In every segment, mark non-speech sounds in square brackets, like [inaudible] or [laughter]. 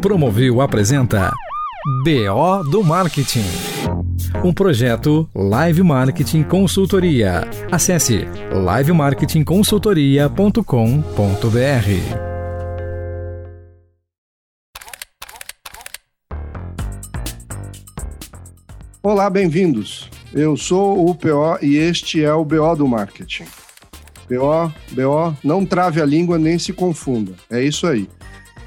Promovil apresenta BO do Marketing. Um projeto Live Marketing Consultoria. Acesse livemarketingconsultoria.com.br. Olá, bem-vindos. Eu sou o PO e este é o BO do Marketing. BO, BO, não trave a língua nem se confunda. É isso aí.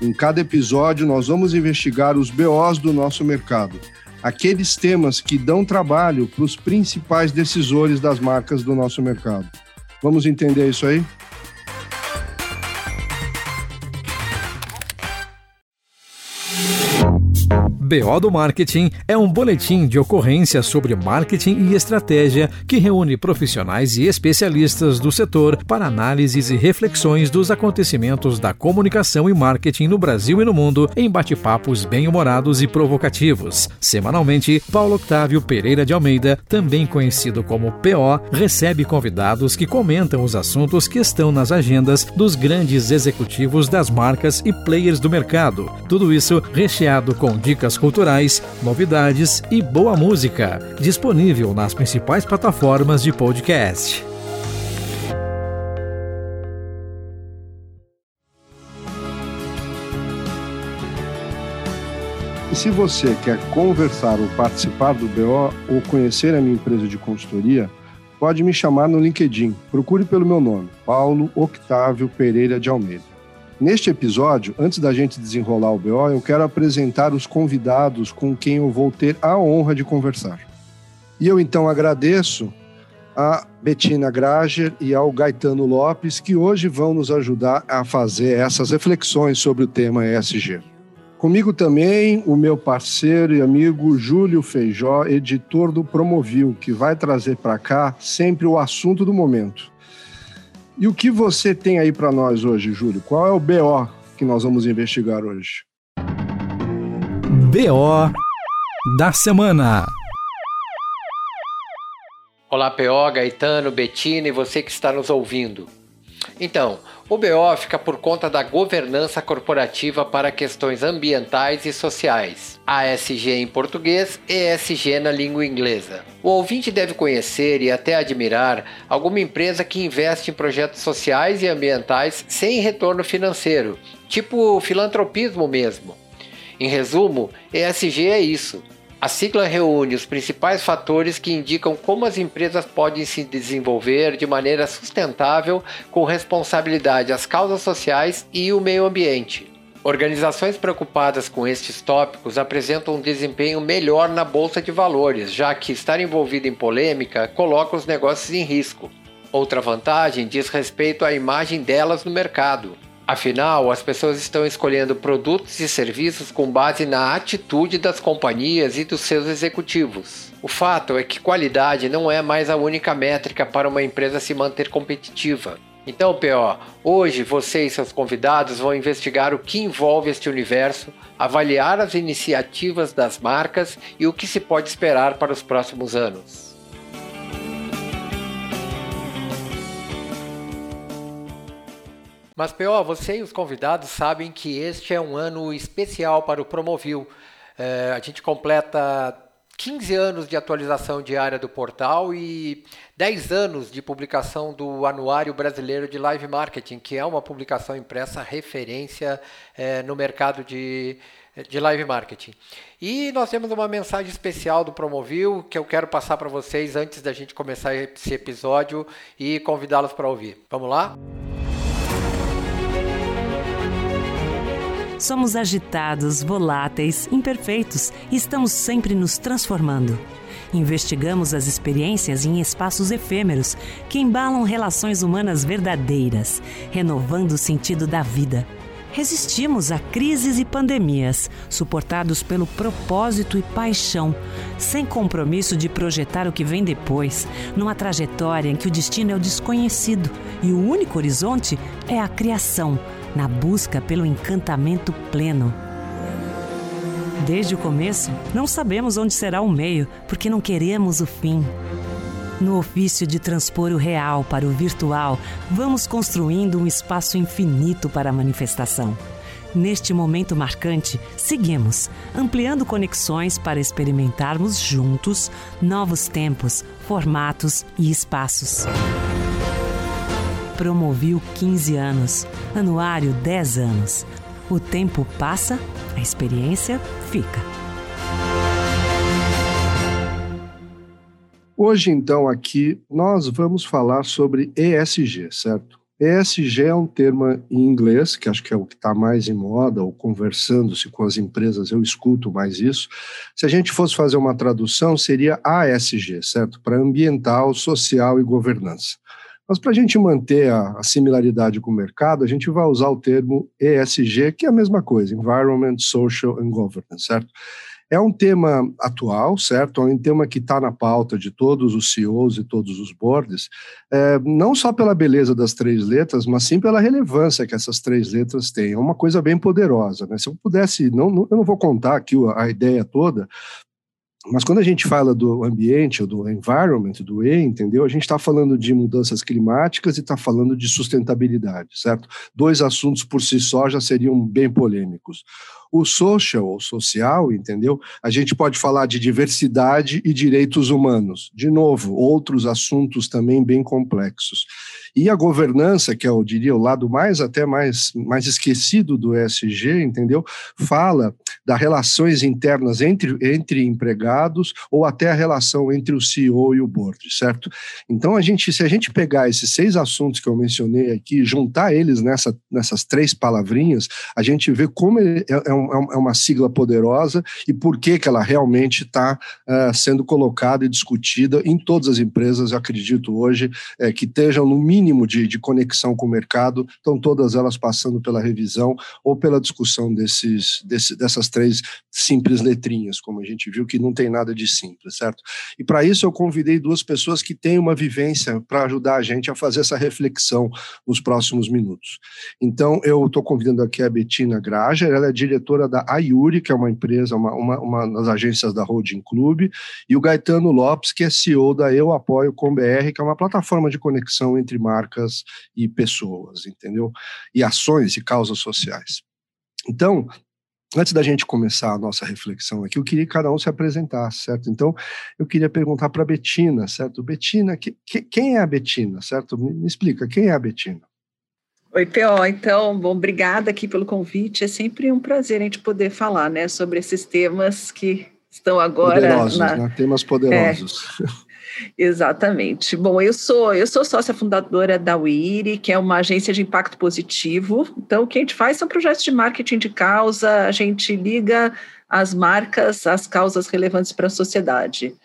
Em cada episódio, nós vamos investigar os BOs do nosso mercado, aqueles temas que dão trabalho para os principais decisores das marcas do nosso mercado. Vamos entender isso aí? BO do Marketing é um boletim de ocorrência sobre marketing e estratégia que reúne profissionais e especialistas do setor para análises e reflexões dos acontecimentos da comunicação e marketing no Brasil e no mundo em bate-papos bem-humorados e provocativos. Semanalmente, Paulo Octávio Pereira de Almeida, também conhecido como PO, recebe convidados que comentam os assuntos que estão nas agendas dos grandes executivos das marcas e players do mercado. Tudo isso recheado com dicas culturais, novidades e boa música, disponível nas principais plataformas de podcast. E se você quer conversar ou participar do BO ou conhecer a minha empresa de consultoria, pode me chamar no LinkedIn. Procure pelo meu nome, Paulo Octávio Pereira de Almeida. Neste episódio, antes da gente desenrolar o BO, eu quero apresentar os convidados com quem eu vou ter a honra de conversar. E eu então agradeço a Betina Grager e ao Gaetano Lopes, que hoje vão nos ajudar a fazer essas reflexões sobre o tema ESG. Comigo também o meu parceiro e amigo Júlio Feijó, editor do Promovil, que vai trazer para cá sempre o assunto do momento. E o que você tem aí para nós hoje, Júlio? Qual é o BO que nós vamos investigar hoje? BO da semana. Olá, PO, Gaetano, Betina e você que está nos ouvindo. Então, o BO fica por conta da governança corporativa para questões ambientais e sociais, ASG em português e ESG na língua inglesa. O ouvinte deve conhecer e até admirar alguma empresa que investe em projetos sociais e ambientais sem retorno financeiro, tipo filantropismo mesmo. Em resumo, ESG é isso a sigla reúne os principais fatores que indicam como as empresas podem se desenvolver de maneira sustentável com responsabilidade às causas sociais e o meio ambiente. Organizações preocupadas com estes tópicos apresentam um desempenho melhor na bolsa de valores, já que estar envolvido em polêmica coloca os negócios em risco. Outra vantagem diz respeito à imagem delas no mercado. Afinal, as pessoas estão escolhendo produtos e serviços com base na atitude das companhias e dos seus executivos. O fato é que qualidade não é mais a única métrica para uma empresa se manter competitiva. Então, PO, hoje você e seus convidados vão investigar o que envolve este universo, avaliar as iniciativas das marcas e o que se pode esperar para os próximos anos. Mas, P.O., você e os convidados sabem que este é um ano especial para o Promovil. É, a gente completa 15 anos de atualização diária do portal e 10 anos de publicação do Anuário Brasileiro de Live Marketing, que é uma publicação impressa referência é, no mercado de, de live marketing. E nós temos uma mensagem especial do Promovil que eu quero passar para vocês antes da gente começar esse episódio e convidá-los para ouvir. Vamos lá? Somos agitados, voláteis, imperfeitos e estamos sempre nos transformando. Investigamos as experiências em espaços efêmeros que embalam relações humanas verdadeiras, renovando o sentido da vida. Resistimos a crises e pandemias, suportados pelo propósito e paixão, sem compromisso de projetar o que vem depois, numa trajetória em que o destino é o desconhecido e o único horizonte é a criação na busca pelo encantamento pleno. Desde o começo, não sabemos onde será o meio, porque não queremos o fim. No ofício de transpor o real para o virtual, vamos construindo um espaço infinito para a manifestação. Neste momento marcante, seguimos ampliando conexões para experimentarmos juntos novos tempos, formatos e espaços. Promoviu 15 anos, anuário 10 anos. O tempo passa, a experiência fica. Hoje, então, aqui nós vamos falar sobre ESG, certo? ESG é um termo em inglês, que acho que é o que está mais em moda, ou conversando-se com as empresas, eu escuto mais isso. Se a gente fosse fazer uma tradução, seria ASG, certo? Para ambiental, social e governança. Mas para a gente manter a, a, similaridade com o mercado, a gente vai usar o termo ESG, que é a mesma coisa, Environment, Social and Governance, certo? É um tema atual, certo? É um tema que está na pauta de todos os CEOs e todos os boards, é, não só pela beleza das três letras, mas sim pela relevância que essas três letras têm. É uma coisa bem poderosa. Né? Se eu pudesse, não, não, eu não vou contar aqui a ideia toda, mas quando a gente fala do ambiente, ou do environment, do E, entendeu? A gente está falando de mudanças climáticas e está falando de sustentabilidade, certo? Dois assuntos por si só já seriam bem polêmicos. O social, ou social, entendeu? A gente pode falar de diversidade e direitos humanos. De novo, outros assuntos também bem complexos. E a governança, que é, eu diria, o lado mais até mais, mais esquecido do ESG, entendeu? Fala das relações internas entre, entre empregados ou até a relação entre o CEO e o board, certo? Então, a gente, se a gente pegar esses seis assuntos que eu mencionei aqui, juntar eles nessa, nessas três palavrinhas, a gente vê como é, é, é, um, é uma sigla poderosa e por que, que ela realmente está uh, sendo colocada e discutida em todas as empresas, eu acredito hoje, é, que estejam no mínimo mínimo de, de conexão com o mercado, estão todas elas passando pela revisão ou pela discussão desses, desse, dessas três simples letrinhas, como a gente viu, que não tem nada de simples, certo? E para isso eu convidei duas pessoas que têm uma vivência para ajudar a gente a fazer essa reflexão nos próximos minutos. Então, eu estou convidando aqui a Betina Grager, ela é diretora da Ayuri, que é uma empresa, uma, uma, uma das agências da Holding Club, e o Gaetano Lopes, que é CEO da Eu Apoio com BR, que é uma plataforma de conexão entre marcas e pessoas, entendeu? E ações e causas sociais. Então, antes da gente começar a nossa reflexão aqui, eu queria que cada um se apresentasse, certo? Então, eu queria perguntar para a Betina, certo? Betina, que, que, quem é a Betina, certo? Me, me explica, quem é a Betina? Oi, P.O. Então, bom, obrigada aqui pelo convite. É sempre um prazer a gente poder falar, né, sobre esses temas que estão agora... Poderosos, na... né? Temas poderosos. É. Exatamente. Bom, eu sou eu sou sócia fundadora da WIRI, que é uma agência de impacto positivo. Então, o que a gente faz são projetos de marketing de causa, a gente liga as marcas às causas relevantes para a sociedade.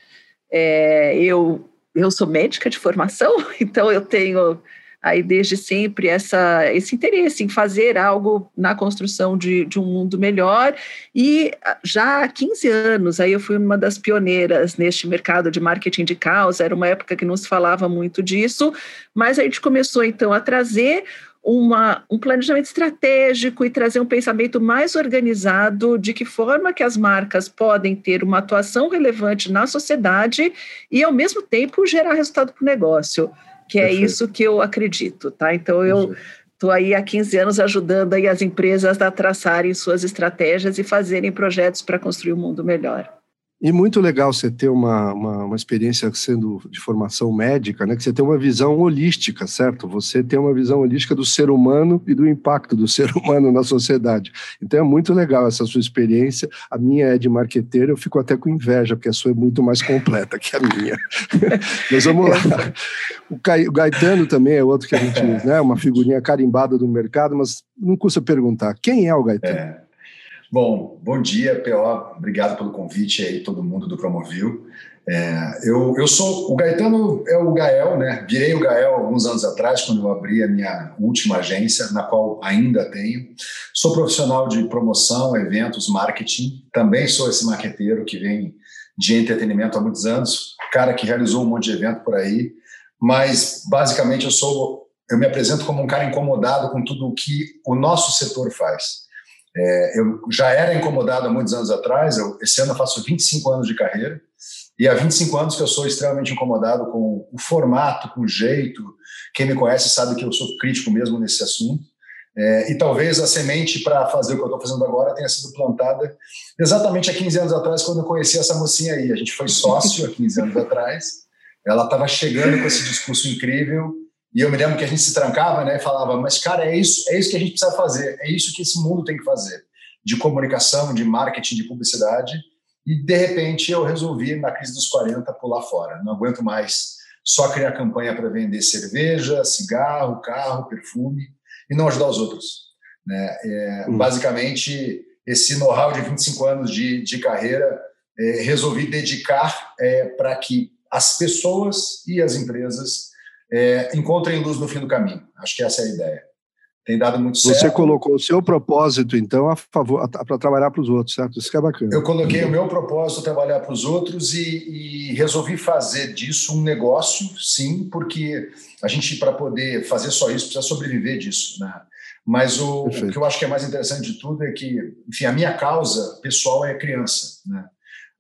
É, eu, eu sou médica de formação, [laughs] então eu tenho aí desde sempre essa, esse interesse em fazer algo na construção de, de um mundo melhor. E ah, já há 15 anos, aí eu fui uma das pioneiras neste mercado de marketing de causa, era uma época que não se falava muito disso, mas a gente começou então a trazer uma, um planejamento estratégico e trazer um pensamento mais organizado de que forma que as marcas podem ter uma atuação relevante na sociedade e, ao mesmo tempo, gerar resultado para o negócio que é isso que eu acredito, tá? Então eu estou aí há 15 anos ajudando aí as empresas a traçarem suas estratégias e fazerem projetos para construir um mundo melhor. E muito legal você ter uma, uma, uma, experiência sendo de formação médica, né? Que você tem uma visão holística, certo? Você tem uma visão holística do ser humano e do impacto do [laughs] ser humano na sociedade. Então é muito legal essa sua experiência. A minha é de marqueteiro, eu fico até com inveja, porque a sua é muito mais completa que a minha. [laughs] Mas vamos lá. O, o Gaetano também é outro que a gente, né? Uma figurinha carimbada do mercado, mas não custa perguntar. Quem é o Gaetano? É. Bom, bom dia, PO. Obrigado pelo convite aí, todo mundo do Promovil. É, eu, eu sou o Gaetano é o Gael, né? Virei o Gael alguns anos atrás, quando eu abri a minha última agência, na qual ainda tenho. Sou profissional de promoção, eventos, marketing. Também sou esse marqueteiro que vem de entretenimento há muitos anos, cara que realizou um monte de evento por aí. Mas basicamente eu sou, eu me apresento como um cara incomodado com tudo o que o nosso setor faz. É, eu já era incomodado há muitos anos atrás, eu, esse ano eu faço 25 anos de carreira, e há 25 anos que eu sou extremamente incomodado com o formato, com o jeito. Quem me conhece sabe que eu sou crítico mesmo nesse assunto. É, e talvez a semente para fazer o que eu estou fazendo agora tenha sido plantada exatamente há 15 anos atrás, quando eu conheci essa mocinha aí. A gente foi sócio há 15 anos atrás. Ela estava chegando com esse discurso incrível e eu me lembro que a gente se trancava né, e falava: Mas, cara, é isso, é isso que a gente precisa fazer, é isso que esse mundo tem que fazer de comunicação, de marketing, de publicidade. E, de repente, eu resolvi, na crise dos 40, pular fora. Não aguento mais só criar campanha para vender cerveja, cigarro, carro, perfume e não ajudar os outros. Né? É, uhum. Basicamente, esse know-how de 25 anos de, de carreira, é, resolvi dedicar é, para que as pessoas e as empresas é, encontrem luz no fim do caminho. Acho que essa é a ideia tem dado muito certo. Você colocou o seu propósito, então, a favor para trabalhar para os outros, certo? Isso que é bacana. Eu coloquei o meu propósito trabalhar para os outros e, e, resolvi fazer disso um negócio, sim, porque a gente, para poder fazer só isso, precisa sobreviver disso, né? Mas o, o, que eu acho que é mais interessante de tudo é que, enfim, a minha causa pessoal é criança, né?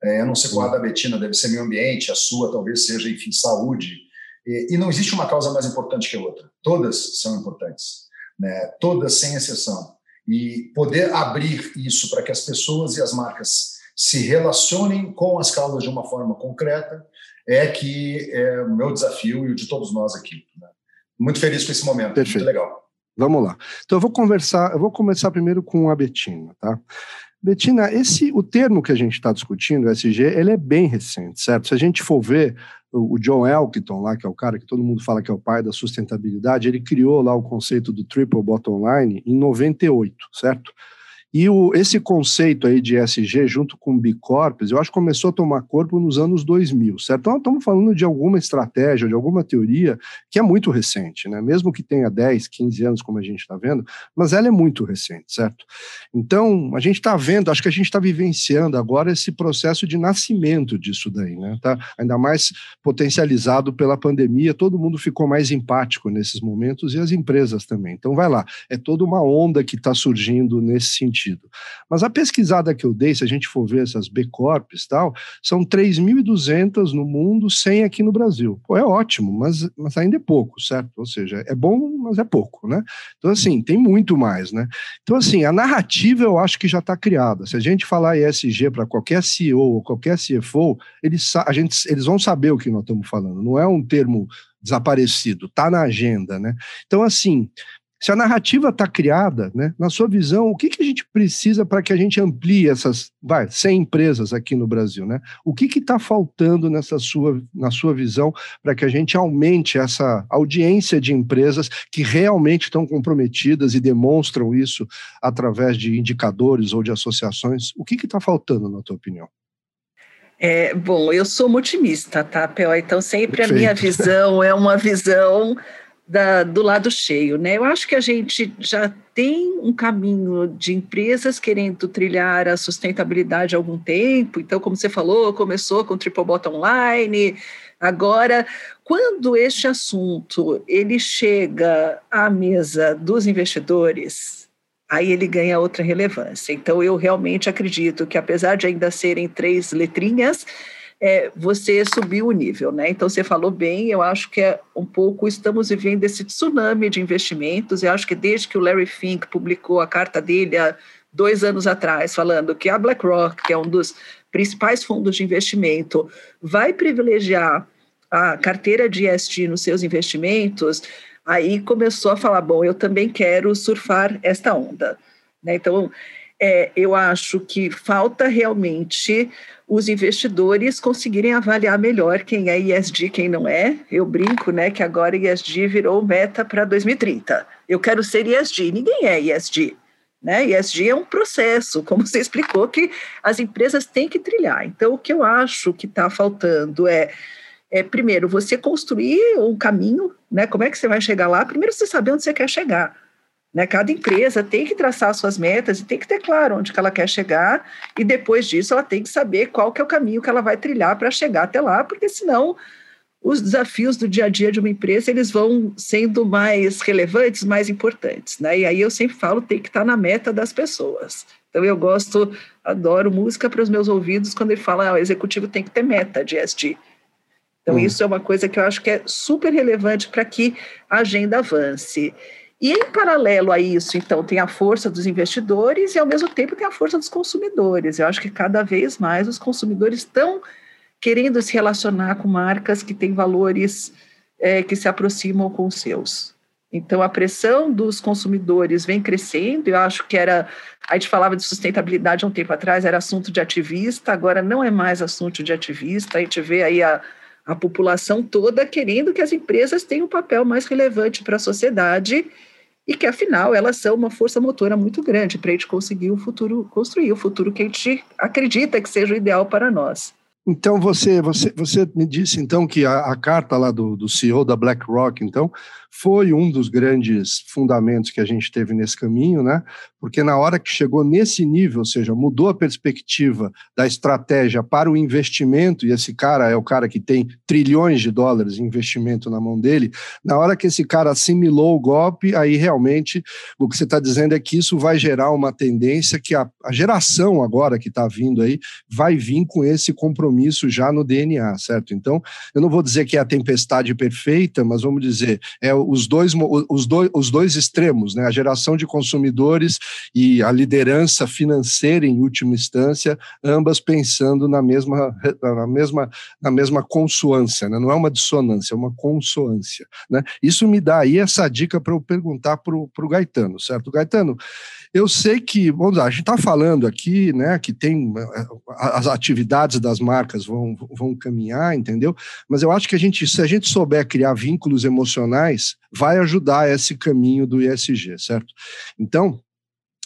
É, eu não sei qual a da Betina, deve ser meio ambiente, a sua talvez seja, enfim, saúde. E, e não existe uma causa mais importante que a outra. Todas são importantes né, todas sem exceção. E poder abrir isso para que as pessoas e as marcas se relacionem com as causas de uma forma concreta é que é o meu desafio e o de todos nós aqui. Né? Muito feliz com esse momento, Perfeito. muito legal. Vamos lá. Então eu vou conversar, eu vou começar primeiro com a Betina, tá? Betina, esse o termo que a gente está discutindo, SG, ele é bem recente, certo? Se a gente for ver o John Elkington lá, que é o cara que todo mundo fala que é o pai da sustentabilidade, ele criou lá o conceito do triple bottom line em 98, certo? E o, esse conceito aí de SG junto com B eu acho que começou a tomar corpo nos anos 2000, certo? Então, estamos falando de alguma estratégia, de alguma teoria que é muito recente, né? Mesmo que tenha 10, 15 anos, como a gente está vendo, mas ela é muito recente, certo? Então, a gente está vendo, acho que a gente está vivenciando agora esse processo de nascimento disso daí, né? Tá ainda mais potencializado pela pandemia, todo mundo ficou mais empático nesses momentos e as empresas também. Então, vai lá, é toda uma onda que está surgindo nesse sentido sentido. Mas a pesquisada que eu dei, se a gente for ver essas B Corps tal, são 3.200 no mundo, 100 aqui no Brasil. Pô, é ótimo, mas, mas ainda é pouco, certo? Ou seja, é bom, mas é pouco, né? Então, assim, tem muito mais, né? Então, assim, a narrativa eu acho que já está criada. Se a gente falar ESG para qualquer CEO ou qualquer CFO, eles, a gente, eles vão saber o que nós estamos falando. Não é um termo desaparecido, está na agenda, né? Então, assim, se a narrativa está criada, né, na sua visão, o que, que a gente precisa para que a gente amplie essas, vai, 100 empresas aqui no Brasil, né? O que está faltando nessa sua, na sua visão para que a gente aumente essa audiência de empresas que realmente estão comprometidas e demonstram isso através de indicadores ou de associações? O que está faltando, na tua opinião? É, bom, eu sou uma otimista, tá, Pel? Então, sempre Perfeito. a minha visão é uma visão da, do lado cheio, né? Eu acho que a gente já tem um caminho de empresas querendo trilhar a sustentabilidade há algum tempo. Então, como você falou, começou com Triple Bottom Line. Agora, quando este assunto ele chega à mesa dos investidores, aí ele ganha outra relevância. Então, eu realmente acredito que, apesar de ainda serem três letrinhas, é, você subiu o nível, né? Então você falou bem, eu acho que é um pouco estamos vivendo esse tsunami de investimentos. Eu acho que desde que o Larry Fink publicou a carta dele há dois anos atrás, falando que a BlackRock, que é um dos principais fundos de investimento, vai privilegiar a carteira de ESG nos seus investimentos, aí começou a falar: bom, eu também quero surfar esta onda. Né? Então, é, eu acho que falta realmente os investidores conseguirem avaliar melhor quem é ESG, quem não é. Eu brinco, né, que agora ESG virou meta para 2030. Eu quero ser ESG, ninguém é ESG. Né? ESG é um processo, como [laughs] você explicou, que as empresas têm que trilhar. Então, o que eu acho que está faltando é, é, primeiro, você construir um caminho, né? Como é que você vai chegar lá? Primeiro, você saber onde você quer chegar. Né? Cada empresa tem que traçar suas metas e tem que ter claro onde que ela quer chegar e depois disso ela tem que saber qual que é o caminho que ela vai trilhar para chegar até lá, porque senão os desafios do dia a dia de uma empresa eles vão sendo mais relevantes, mais importantes, né? E aí eu sempre falo tem que estar tá na meta das pessoas. Então eu gosto, adoro música para os meus ouvidos quando ele fala ah, o executivo tem que ter meta de SG. Então hum. isso é uma coisa que eu acho que é super relevante para que a agenda avance. E em paralelo a isso, então, tem a força dos investidores e ao mesmo tempo tem a força dos consumidores. Eu acho que cada vez mais os consumidores estão querendo se relacionar com marcas que têm valores é, que se aproximam com os seus. Então, a pressão dos consumidores vem crescendo. Eu acho que era. A gente falava de sustentabilidade há um tempo atrás, era assunto de ativista, agora não é mais assunto de ativista. A gente vê aí a, a população toda querendo que as empresas tenham um papel mais relevante para a sociedade e que, afinal, elas são uma força motora muito grande para a gente conseguir o futuro, construir o futuro que a gente acredita que seja o ideal para nós. Então você, você, você me disse então que a, a carta lá do, do CEO da BlackRock, então, foi um dos grandes fundamentos que a gente teve nesse caminho, né? Porque na hora que chegou nesse nível, ou seja, mudou a perspectiva da estratégia para o investimento, e esse cara é o cara que tem trilhões de dólares de investimento na mão dele, na hora que esse cara assimilou o golpe, aí realmente o que você está dizendo é que isso vai gerar uma tendência que a, a geração agora que está vindo aí vai vir com esse compromisso já no DNA, certo? Então, eu não vou dizer que é a tempestade perfeita, mas vamos dizer, é os dois, os dois, os dois extremos, né? a geração de consumidores e a liderança financeira em última instância, ambas pensando na mesma, na mesma, na mesma consoância, né? não é uma dissonância, é uma consoância. Né? Isso me dá aí essa dica para eu perguntar para o Gaetano, certo? Gaetano, eu sei que, vamos lá, a gente está falando aqui, né, que tem eh, as atividades das marcas vão, vão caminhar, entendeu? Mas eu acho que a gente, se a gente souber criar vínculos emocionais, vai ajudar esse caminho do ISG, certo? Então,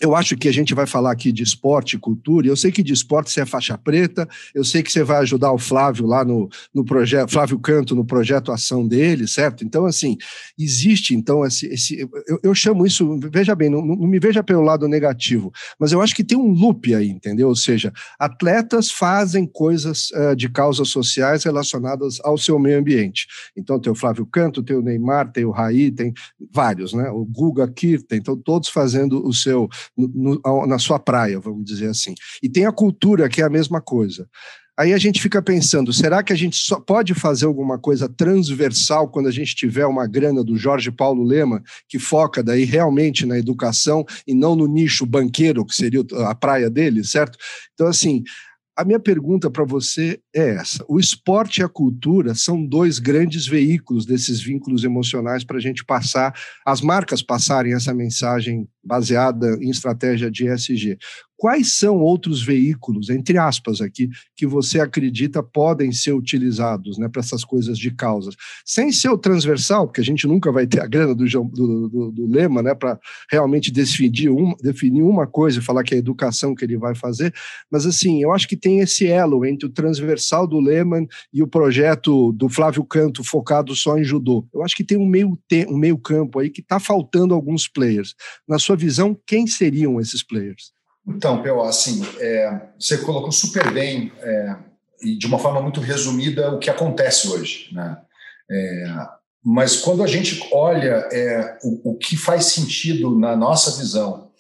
eu acho que a gente vai falar aqui de esporte e cultura, eu sei que de esporte você é faixa preta, eu sei que você vai ajudar o Flávio lá no, no projeto, Flávio Canto no projeto Ação dele, certo? Então, assim, existe, então, esse, esse eu, eu chamo isso, veja bem, não, não, me veja pelo lado negativo, mas eu acho que tem um loop aí, entendeu? Ou seja, atletas fazem coisas uh, de causas sociais relacionadas ao seu meio ambiente. Então, tem o Flávio Canto, tem o Neymar, tem o Raí, tem vários, né? O Guga Kirten, então todos fazendo o seu no, na sua praia, vamos dizer assim. E tem a cultura, que é a mesma coisa. Aí a gente fica pensando, será que a gente só pode fazer alguma coisa transversal quando a gente tiver uma grana do Jorge Paulo Lema, que foca daí realmente na educação e não no nicho banqueiro, que seria a praia dele, certo? Então, assim, a minha pergunta para você é essa: o esporte e a cultura são dois grandes veículos desses vínculos emocionais para a gente passar, as marcas passarem essa mensagem baseada em estratégia de ESG. Quais são outros veículos, entre aspas aqui, que você acredita podem ser utilizados né, para essas coisas de causas? Sem ser o transversal, porque a gente nunca vai ter a grana do, do, do, do Lema né, para realmente definir, um, definir uma coisa e falar que é a educação que ele vai fazer, mas assim, eu acho que tem esse elo entre o transversal do Lehman e o projeto do Flávio Canto focado só em judô. Eu acho que tem um meio, um meio campo aí que está faltando alguns players. Na sua visão, quem seriam esses players? Então, Pel, assim, é, você colocou super bem é, e de uma forma muito resumida o que acontece hoje, né? É, mas quando a gente olha é, o, o, que faz sentido na nossa visão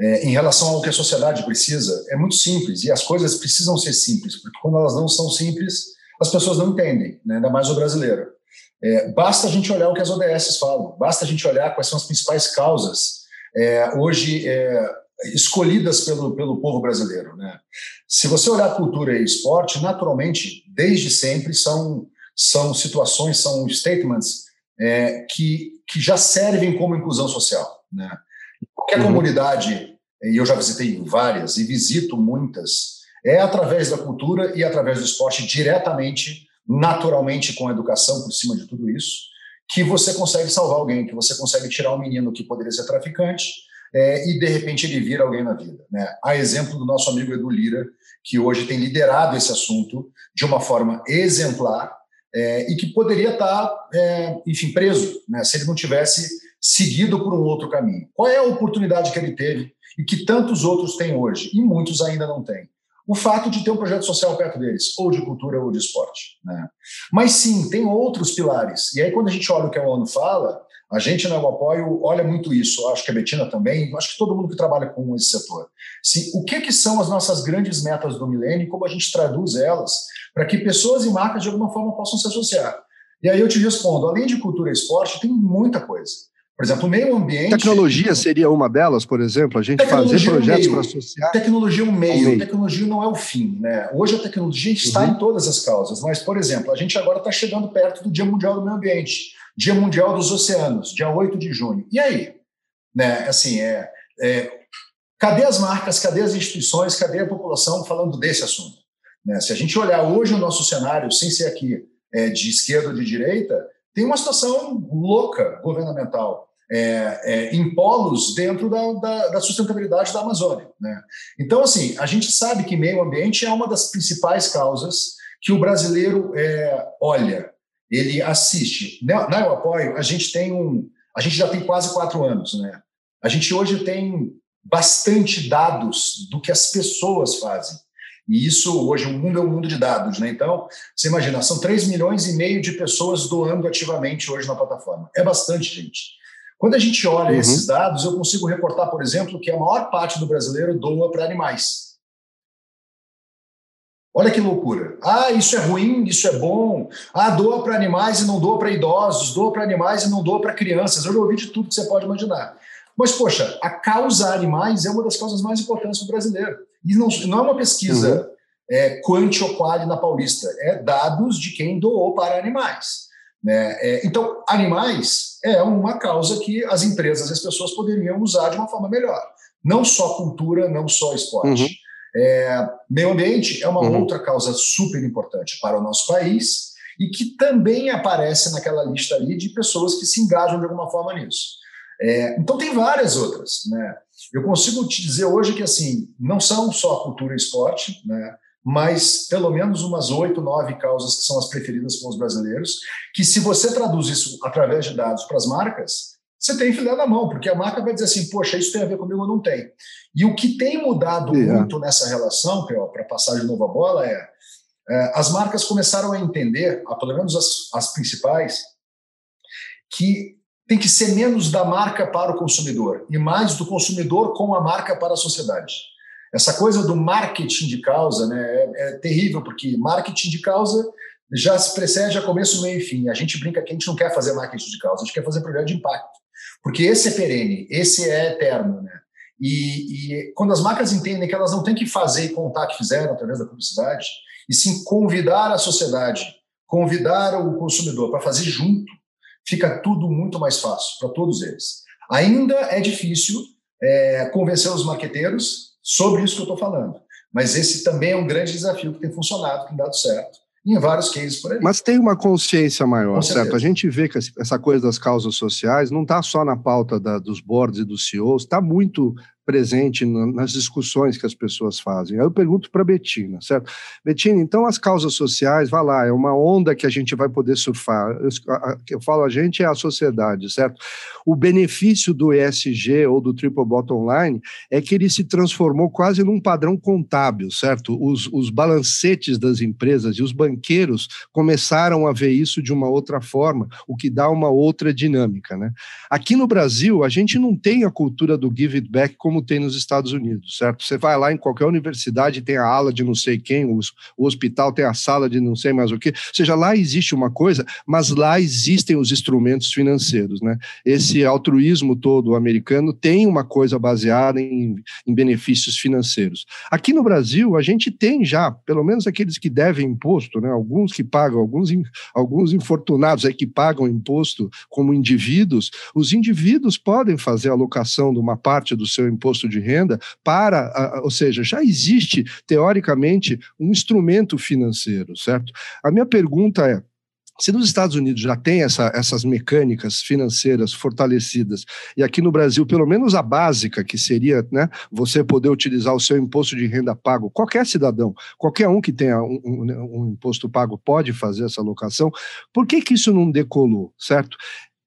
é, em relação ao que a sociedade precisa, é muito simples e as coisas precisam ser simples, porque quando elas não são simples, as pessoas não entendem, né? ainda mais o brasileiro. É, basta a gente olhar o que as ODS falam, basta a gente olhar quais são as principais causas hoje escolhidas pelo, pelo povo brasileiro. Né? Se você olhar cultura e esporte, naturalmente, desde sempre, são, são situações, são statements é, que, que já servem como inclusão social. Né? Qualquer uhum. comunidade, e eu já visitei várias e visito muitas, é através da cultura e através do esporte diretamente, naturalmente, com a educação por cima de tudo isso, que você consegue salvar alguém, que você consegue tirar um menino que poderia ser traficante é, e de repente ele vira alguém na vida. Né? Há exemplo do nosso amigo Edu Lira, que hoje tem liderado esse assunto de uma forma exemplar é, e que poderia estar, é, enfim, preso, né, se ele não tivesse seguido por um outro caminho. Qual é a oportunidade que ele teve e que tantos outros têm hoje e muitos ainda não têm? O fato de ter um projeto social perto deles, ou de cultura ou de esporte. Né? Mas sim, tem outros pilares. E aí, quando a gente olha o que a ONU fala, a gente na Apoio olha muito isso, acho que a Betina também, acho que todo mundo que trabalha com esse setor. Sim, o que, que são as nossas grandes metas do milênio e como a gente traduz elas para que pessoas e marcas de alguma forma possam se associar. E aí eu te respondo, além de cultura e esporte, tem muita coisa. Por exemplo, o meio ambiente. Tecnologia seria uma delas, por exemplo, a gente fazer é projetos para associar. Tecnologia é um meio, meio, tecnologia não é o fim. Né? Hoje a tecnologia está uhum. em todas as causas, mas, por exemplo, a gente agora está chegando perto do Dia Mundial do Meio Ambiente, Dia Mundial dos Oceanos, dia 8 de junho. E aí? Né? Assim, é, é, cadê as marcas, cadê as instituições, cadê a população falando desse assunto? Né? Se a gente olhar hoje o nosso cenário, sem ser aqui é, de esquerda ou de direita, tem uma situação louca governamental é, é, em polos dentro da, da, da, sustentabilidade da Amazônia. Né? Então, assim, a gente sabe que meio ambiente é uma das principais causas que o brasileiro é, olha, ele assiste. Na, na Eu Apoio, a gente tem um. A gente já tem quase quatro anos, né? A gente hoje tem bastante dados do que as pessoas fazem. E isso, hoje, o mundo é um mundo de dados, né? Então, você imagina, são 3 milhões e meio de pessoas doando ativamente hoje na plataforma. É bastante gente. Quando a gente olha uhum. esses dados, eu consigo reportar, por exemplo, que a maior parte do brasileiro doa para animais. Olha que loucura. Ah, isso é ruim, isso é bom. Ah, doa para animais e não doa para idosos, doa para animais e não doa para crianças. Eu já ouvi de tudo que você pode imaginar. Mas, poxa, a causa animais é uma das causas mais importantes do brasileiro. E não, não é uma pesquisa uhum. é, quanti ou quali na Paulista, é dados de quem doou para animais. Né? É, então, animais é uma causa que as empresas e as pessoas poderiam usar de uma forma melhor. Não só cultura, não só esporte. Uhum. É, meio ambiente é uma uhum. outra causa super importante para o nosso país e que também aparece naquela lista ali de pessoas que se engajam de alguma forma nisso. É, então tem várias outras, né? Eu consigo te dizer hoje que assim não são só cultura e esporte, né? Mas pelo menos umas oito, nove causas que são as preferidas pelos brasileiros, que se você traduz isso através de dados para as marcas, você tem filé na mão, porque a marca vai dizer assim, poxa, isso tem a ver comigo ou não tem. E o que tem mudado yeah. muito nessa relação, para passar de novo a bola, é, é, as marcas começaram a entender, pelo menos as, as principais, que tem que ser menos da marca para o consumidor e mais do consumidor com a marca para a sociedade. Essa coisa do marketing de causa né, é, é terrível, porque marketing de causa já se precede a começo, meio e fim. A gente brinca que a gente não quer fazer marketing de causa, a gente quer fazer projeto de impacto. Porque esse é perene, esse é eterno. Né? E, e quando as marcas entendem que elas não têm que fazer e contar que fizeram através da publicidade, e sim convidar a sociedade, convidar o consumidor para fazer junto, fica tudo muito mais fácil para todos eles. Ainda é difícil é, convencer os marqueteiros sobre isso que eu estou falando, mas esse também é um grande desafio que tem funcionado, que tem dado certo em vários cases por aí. Mas tem uma consciência maior, certo? A gente vê que essa coisa das causas sociais não está só na pauta da, dos boards e dos CEOs, está muito presente nas discussões que as pessoas fazem. Aí eu pergunto para Betina, certo? Betina, então as causas sociais, vai lá, é uma onda que a gente vai poder surfar. Eu, eu falo a gente é a sociedade, certo? O benefício do ESG ou do Triple Bottom Line é que ele se transformou quase num padrão contábil, certo? Os, os balancetes das empresas e os banqueiros começaram a ver isso de uma outra forma, o que dá uma outra dinâmica, né? Aqui no Brasil, a gente não tem a cultura do give it back como como tem nos Estados Unidos, certo? Você vai lá em qualquer universidade, tem a ala de não sei quem, o, hospital tem a sala de não sei mais o que. Ou seja, lá existe uma coisa, mas lá existem os instrumentos financeiros, né? Esse altruísmo todo americano tem uma coisa baseada em, em benefícios financeiros. Aqui no Brasil, a gente tem já, pelo menos aqueles que devem imposto, né? Alguns que pagam, alguns, alguns infortunados aí que pagam imposto como indivíduos, os indivíduos podem fazer a alocação de uma parte do seu imposto imposto de renda para, ou seja, já existe teoricamente um instrumento financeiro, certo? A minha pergunta é, se nos Estados Unidos já tem essa, essas mecânicas financeiras fortalecidas, e aqui no Brasil, pelo menos a básica, que seria né, você poder utilizar o seu imposto de renda pago, qualquer cidadão, qualquer um que tenha um, um, um imposto pago pode fazer essa alocação, por que, que isso não decolou, certo?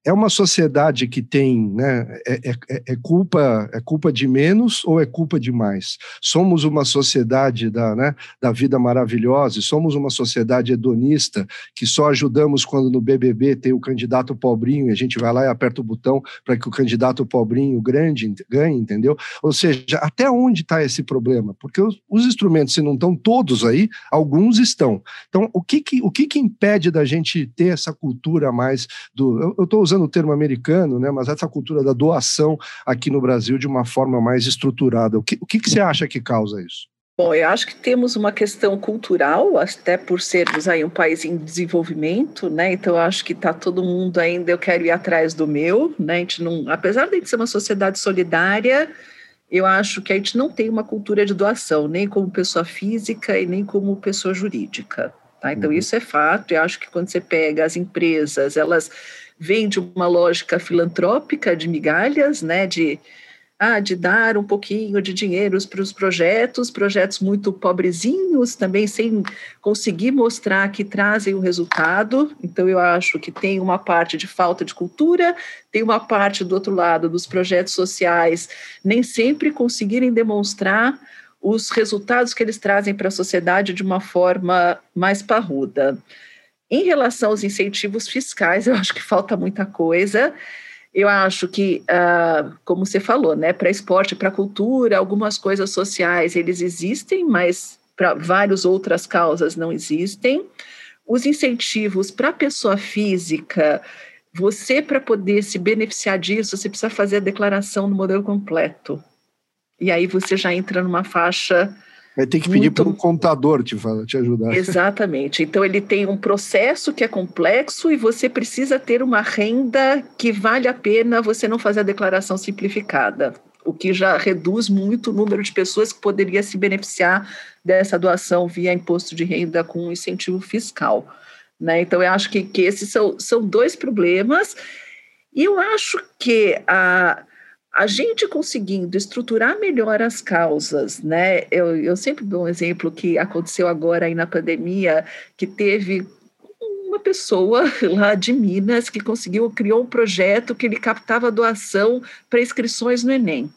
É uma sociedade que tem, né, é, é, é, culpa é culpa de menos ou é culpa de mais? Somos uma sociedade da, né, da vida maravilhosa, somos uma sociedade hedonista que só ajudamos quando no BBB tem o candidato pobrinho e a gente vai lá e aperta o botão para que o candidato pobrinho grande ganhe, entendeu? Ou seja, até onde está esse problema? Porque os, os, instrumentos, se não estão todos aí, alguns estão. Então, o que que, o que que impede da gente ter essa cultura mais do... Eu estou usando o termo americano, né, mas essa cultura da doação aqui no Brasil de uma forma mais estruturada. O que, o que, que você acha que causa isso? Bom, eu acho que temos uma questão cultural, até por sermos aí um país em desenvolvimento, né? Então eu acho que está todo mundo ainda, eu quero ir atrás do meu, né? A gente não, apesar de ser uma sociedade solidária, eu acho que a gente não tem uma cultura de doação, nem como pessoa física e nem como pessoa jurídica. Tá? Então, uhum. isso é fato. Eu acho que quando você pega as empresas, elas vêm de uma lógica filantrópica de migalhas, né? de ah, de dar um pouquinho de dinheiro para os projetos, projetos muito pobrezinhos, também sem conseguir mostrar que trazem o resultado. Então, eu acho que tem uma parte de falta de cultura, tem uma parte do outro lado dos projetos sociais, nem sempre conseguirem demonstrar os resultados que eles trazem para a sociedade de uma forma mais parruda. Em relação aos incentivos fiscais, eu acho que falta muita coisa. Eu acho que, uh, como você falou, né, para esporte, para cultura, algumas coisas sociais eles existem, mas para várias outras causas não existem. Os incentivos para a pessoa física, você, para poder se beneficiar disso, você precisa fazer a declaração no modelo completo. E aí você já entra numa faixa Vai ter que pedir Muito... para um contador te, te ajudar. Exatamente. Então, ele tem um processo que é complexo e você precisa ter uma renda que vale a pena você não fazer a declaração simplificada, o que já reduz muito o número de pessoas que poderia se beneficiar dessa doação via imposto de renda com incentivo fiscal. Né? Então, eu acho que, que esses são, são dois problemas. E eu acho que a, a gente conseguindo estruturar melhor as causas, né? Eu, eu sempre dou um exemplo que aconteceu agora aí na pandemia, que teve uma pessoa [laughs] lá de Minas que conseguiu, criou um projeto que ele captava doação para inscrições no Enem.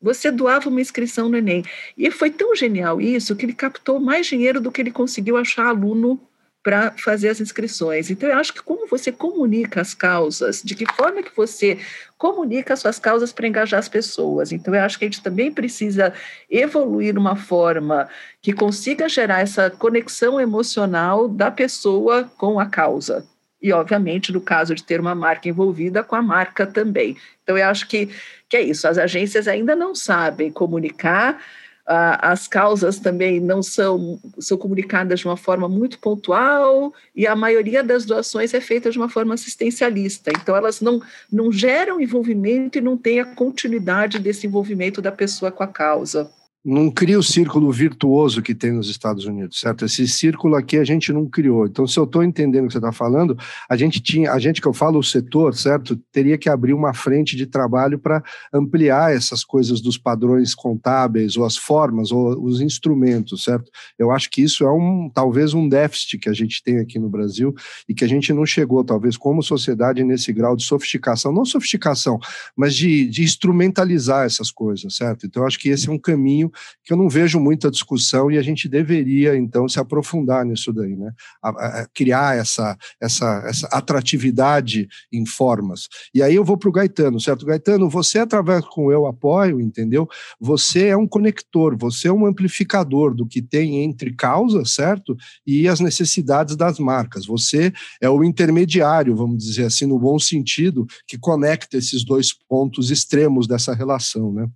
Você doava uma inscrição no Enem. E foi tão genial isso que ele captou mais dinheiro do que ele conseguiu achar aluno para fazer as inscrições. Então, eu acho que como você comunica as causas, de que forma que você comunica as suas causas para engajar as pessoas. Então, eu acho que a gente também precisa evoluir uma forma que consiga gerar essa conexão emocional da pessoa com a causa. E, obviamente, no caso de ter uma marca envolvida, com a marca também. Então, eu acho que, que é isso. As agências ainda não sabem comunicar as causas também não são, são comunicadas de uma forma muito pontual e a maioria das doações é feita de uma forma assistencialista. Então, elas não, não geram envolvimento e não têm a continuidade desse envolvimento da pessoa com a causa não cria o círculo virtuoso que tem nos Estados Unidos, certo? Esse círculo aqui a gente não criou. Então, se eu estou entendendo o que você está falando, a gente tinha, a gente que eu falo o setor, certo? Teria que abrir uma frente de trabalho para ampliar essas coisas dos padrões contábeis, ou as formas, ou os instrumentos, certo? Eu acho que isso é um talvez um déficit que a gente tem aqui no Brasil e que a gente não chegou, talvez, como sociedade, nesse grau de sofisticação, não sofisticação, mas de, de instrumentalizar essas coisas, certo? Então, eu acho que esse é um caminho que eu não vejo muita discussão e a gente deveria, então, se aprofundar nisso daí, né? A, a, criar essa, essa, essa atratividade em formas. E aí eu vou para o Gaetano, certo? Gaetano, você, através com Eu Apoio, entendeu? Você é um conector, você é um amplificador do que tem entre causas, certo? E as necessidades das marcas. Você é o intermediário, vamos dizer assim, no bom sentido, que conecta esses dois pontos extremos dessa relação, né?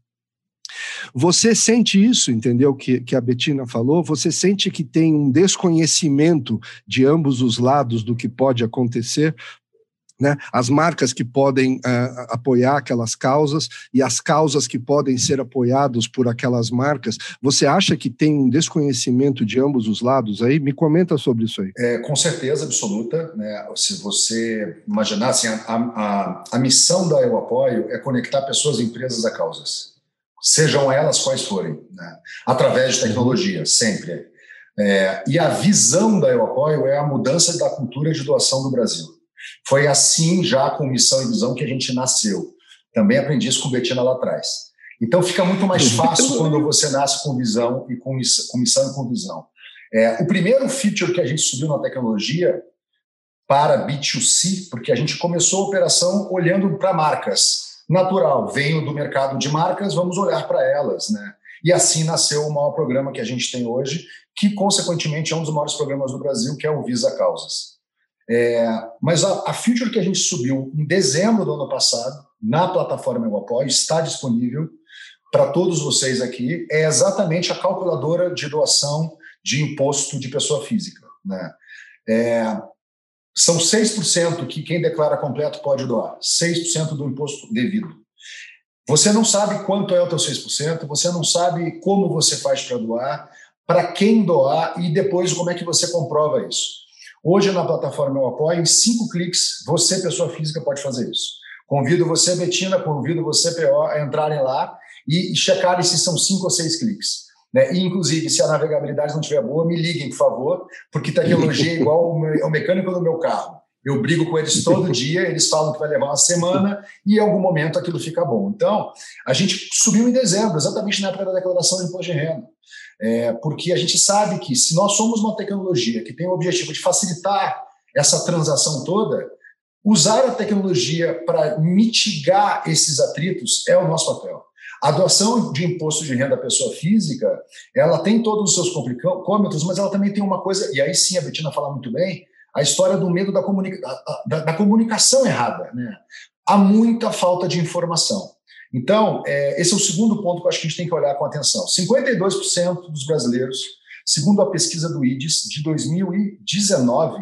Você sente isso, entendeu? Que, que a Betina falou? Você sente que tem um desconhecimento de ambos os lados do que pode acontecer? Né? As marcas que podem uh, apoiar aquelas causas e as causas que podem ser apoiadas por aquelas marcas. Você acha que tem um desconhecimento de ambos os lados aí? Me comenta sobre isso aí. É, com certeza absoluta. Né? Se você imaginar, assim, a, a, a missão da Eu Apoio é conectar pessoas e empresas a causas sejam elas quais forem, né? através de tecnologia, sempre. É, e a visão da Eu Apoio é a mudança da cultura de doação do Brasil. Foi assim, já com missão e visão, que a gente nasceu. Também aprendi isso com Betina lá atrás. Então fica muito mais fácil quando você nasce com visão e com missão, com missão e com visão. É, o primeiro feature que a gente subiu na tecnologia para B2C, porque a gente começou a operação olhando para marcas natural, venho do mercado de marcas, vamos olhar para elas, né? E assim nasceu o maior programa que a gente tem hoje, que consequentemente é um dos maiores programas do Brasil, que é o Visa Causas. É, mas a, a feature que a gente subiu em dezembro do ano passado, na plataforma Eu Apoio, está disponível para todos vocês aqui, é exatamente a calculadora de doação de imposto de pessoa física. Né? É, são 6% que quem declara completo pode doar, 6% do imposto devido. Você não sabe quanto é o teu 6%, você não sabe como você faz para doar, para quem doar e depois como é que você comprova isso. Hoje, na plataforma Eu Apoio, em cinco cliques, você, pessoa física, pode fazer isso. Convido você, Betina, convido você, PO, a entrarem lá e, checarem se são cinco ou seis cliques. Né? E, inclusive, se a navegabilidade não estiver boa, me liguem, por favor, porque tecnologia é igual ao mecânico do meu carro. Eu brigo com eles todo [laughs] dia, eles falam que vai levar uma semana e em algum momento aquilo fica bom. Então, a gente subiu em dezembro, exatamente na época da declaração de imposto de renda. É, porque a gente sabe que se nós somos uma tecnologia que tem o objetivo de facilitar essa transação toda, usar a tecnologia para mitigar esses atritos é o nosso papel. A doação de imposto de renda à pessoa física, ela tem todos os seus complicômetros, mas ela também tem uma coisa, e aí sim a Betina fala muito bem, a história do medo da, comunica da, da comunicação errada. Né? Há muita falta de informação. Então, é, esse é o segundo ponto que eu acho que a gente tem que olhar com atenção. 52% dos brasileiros, segundo a pesquisa do IDES de 2019,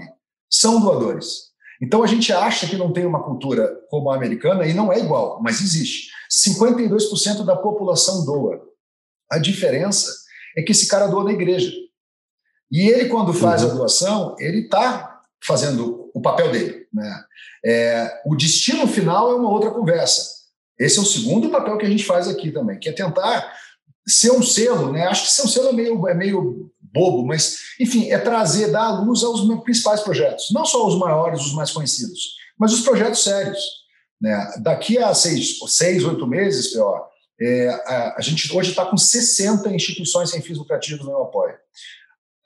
são doadores. Então, a gente acha que não tem uma cultura como a americana, e não é igual, mas existe. 52% da população doa. A diferença é que esse cara doa na igreja. E ele, quando faz uhum. a doação, ele está fazendo o papel dele. Né? É, o destino final é uma outra conversa. Esse é o segundo papel que a gente faz aqui também, que é tentar ser um selo, né? Acho que ser um selo é meio, é meio bobo, mas, enfim, é trazer, dar a luz aos principais projetos. Não só os maiores, os mais conhecidos, mas os projetos sérios. Né? Daqui a seis, seis oito meses, pior, é, a, a, gente hoje está com 60 instituições sem fins lucrativos no apoio.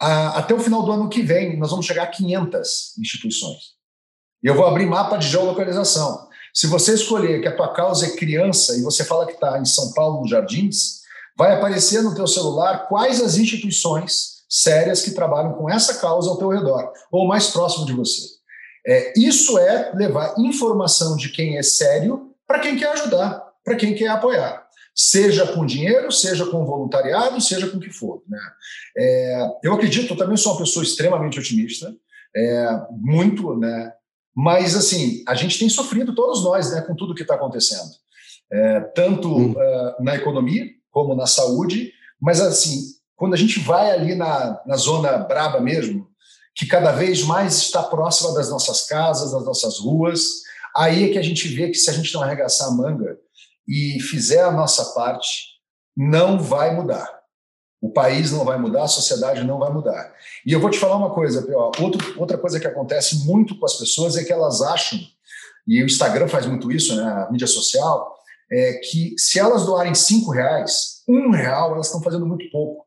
A, até o final do ano que vem, nós vamos chegar a 500 instituições. E eu vou abrir mapa de geolocalização. Se você escolher que a tua causa é criança e você fala que está em São Paulo, nos Jardins, vai aparecer no teu celular quais as instituições sérias que trabalham com essa causa ao teu redor, ou mais próximo de você. É, isso é levar informação de quem é sério para quem quer ajudar, para quem quer apoiar. Seja com dinheiro, seja com voluntariado, seja com o que for. Né? É, eu acredito, eu também sou uma pessoa extremamente otimista, é, muito, né? Mas, assim, a gente tem sofrido, todos nós, né, com tudo que está acontecendo. É, tanto hum. uh, na economia como na saúde, mas, assim, quando a gente vai ali na, na zona braba mesmo, que cada vez mais está próxima das nossas casas, das nossas ruas, aí é que a gente vê que se a gente não arregaçar a manga e fizer a nossa parte, não vai mudar. O país não vai mudar, a sociedade não vai mudar. E eu vou te falar uma coisa, Outro, outra coisa que acontece muito com as pessoas é que elas acham, e o Instagram faz muito isso, né, a mídia social, é que se elas doarem cinco reais, um real, elas estão fazendo muito pouco.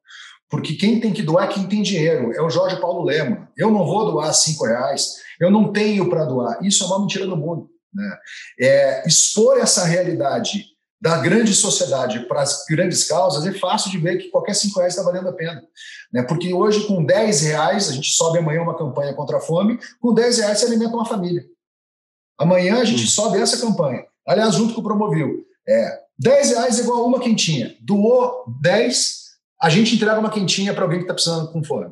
Porque quem tem que doar é quem tem dinheiro. É o Jorge Paulo Lema. Eu não vou doar cinco reais, eu não tenho para doar. Isso é uma mentira no mundo. Né? É, expor essa realidade da grande sociedade para as grandes causas, é fácil de ver que qualquer cinco reais está valendo a pena. Né? Porque hoje, com 10 reais, a gente sobe amanhã uma campanha contra a fome, com 10 reais você alimenta uma família. Amanhã a gente hum. sobe essa campanha. Aliás, junto com o Promovil. É, 10 reais é igual a uma quentinha. Doou 10, a gente entrega uma quentinha para alguém que está precisando com fome.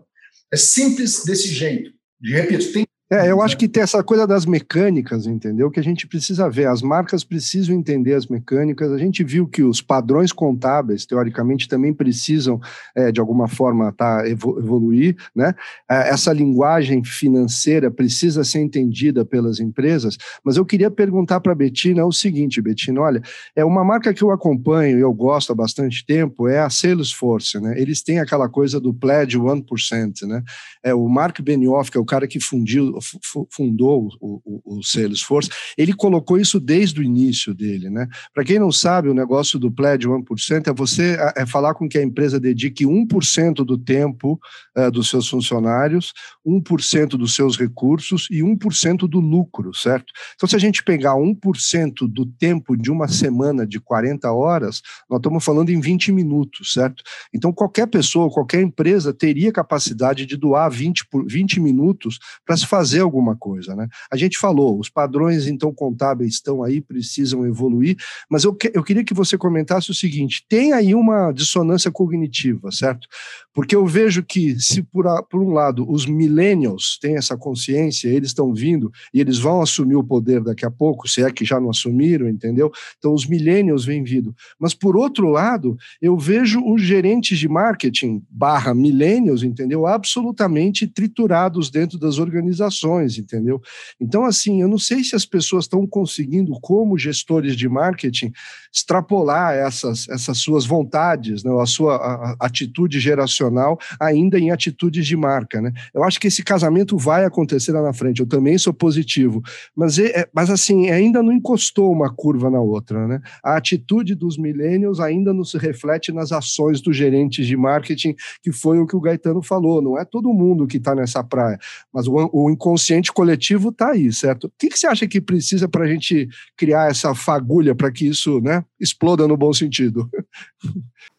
É simples desse jeito. repito, tem é, eu acho que tem essa coisa das mecânicas, entendeu? Que a gente precisa ver. As marcas precisam entender as mecânicas. A gente viu que os padrões contábeis, teoricamente, também precisam, é, de alguma forma, tá, evoluir, né? É, essa linguagem financeira precisa ser entendida pelas empresas. Mas eu queria perguntar para a Betina o seguinte, Betina, olha, é uma marca que eu acompanho e eu gosto há bastante tempo, é a Salesforce, né? Eles têm aquela coisa do pledge 1%, né? É o Mark Benioff, que é o cara que fundiu fundou o, o, o, Salesforce, ele colocou isso desde o início dele. Né? Para quem não sabe, o negócio do Pledge 1% é você é falar com que a empresa dedique 1% do tempo uh, dos seus funcionários, 1% dos seus recursos e 1% do lucro, certo? Então, se a gente pegar 1% do tempo de uma semana de 40 horas, nós estamos falando em 20 minutos, certo? Então, qualquer pessoa, qualquer empresa teria capacidade de doar 20, por, 20 minutos para se fazer fazer alguma coisa, né? A gente falou, os padrões então contábeis estão aí, precisam evoluir, mas eu, que, eu queria que você comentasse o seguinte: tem aí uma dissonância cognitiva, certo? Porque eu vejo que se por, a, por um lado os millennials têm essa consciência, eles estão vindo e eles vão assumir o poder daqui a pouco, se é que já não assumiram, entendeu? Então os millennials vêm vindo. Mas por outro lado, eu vejo os gerentes de marketing barra millennials, entendeu? Absolutamente triturados dentro das organizações, entendeu? Então, assim, eu não sei se as pessoas estão conseguindo, como gestores de marketing, extrapolar essas, essas suas vontades, né? a sua a, a atitude geracional ainda em atitudes de marca, né? Eu acho que esse casamento vai acontecer lá na frente. Eu também sou positivo, mas, é, mas assim, ainda não encostou uma curva na outra, né? A atitude dos millennials ainda não se reflete nas ações dos gerentes de marketing, que foi o que o Gaetano falou. Não é todo mundo que está nessa praia, mas o, o inconsciente coletivo está aí, certo? O que, que você acha que precisa para a gente criar essa fagulha para que isso né, exploda no bom sentido?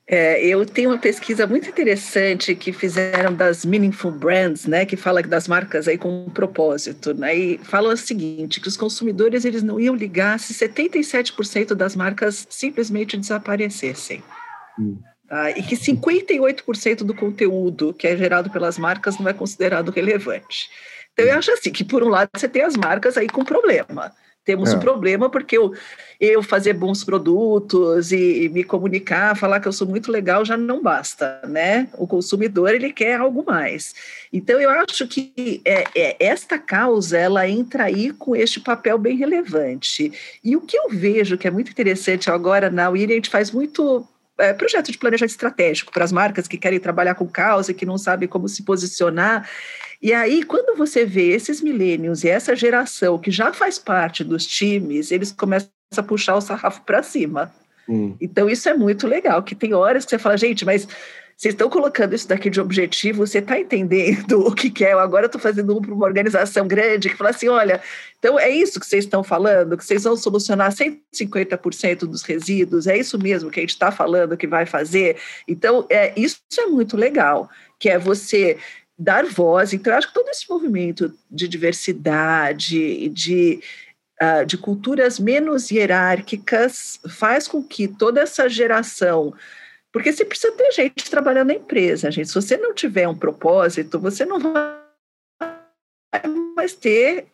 É, eu tenho uma pesquisa muito interessante que fizeram das Meaningful Brands, né, que fala das marcas aí com um propósito, né, e fala o seguinte, que os consumidores eles não iam ligar se 77% das marcas simplesmente desaparecessem. Hum. Tá? E que 58% do conteúdo que é gerado pelas marcas não é considerado relevante. Então, eu acho assim, que por um lado você tem as marcas aí com problema, temos é. um problema porque eu, eu fazer bons produtos e, e, me comunicar, falar que eu sou muito legal já não basta, né? O consumidor ele quer algo mais. Então eu acho que é, é, esta causa ela entra aí com este papel bem relevante. E o que eu vejo que é muito interessante agora na William, a gente faz muito é, projeto de planejamento estratégico para as marcas que querem trabalhar com causa e que não sabem como se posicionar. E aí, quando você vê esses milênios e essa geração que já faz parte dos times, eles começam a puxar o sarrafo para cima. Hum. Então, isso é muito legal, que tem horas que você fala, gente, mas vocês estão colocando isso daqui de objetivo, você está entendendo [laughs] o que, que é? Eu agora estou fazendo um para uma organização grande que fala assim: olha, então é isso que vocês estão falando, que vocês vão solucionar 150% dos resíduos, é isso mesmo que a gente está falando que vai fazer. Então, é, isso é muito legal, que é você dar voz. Então, eu acho que todo esse movimento de diversidade, de, uh, de culturas menos hierárquicas, faz com que toda essa geração. Porque você precisa ter gente trabalhando na empresa, gente. Se você não tiver um propósito, você não vai mais ter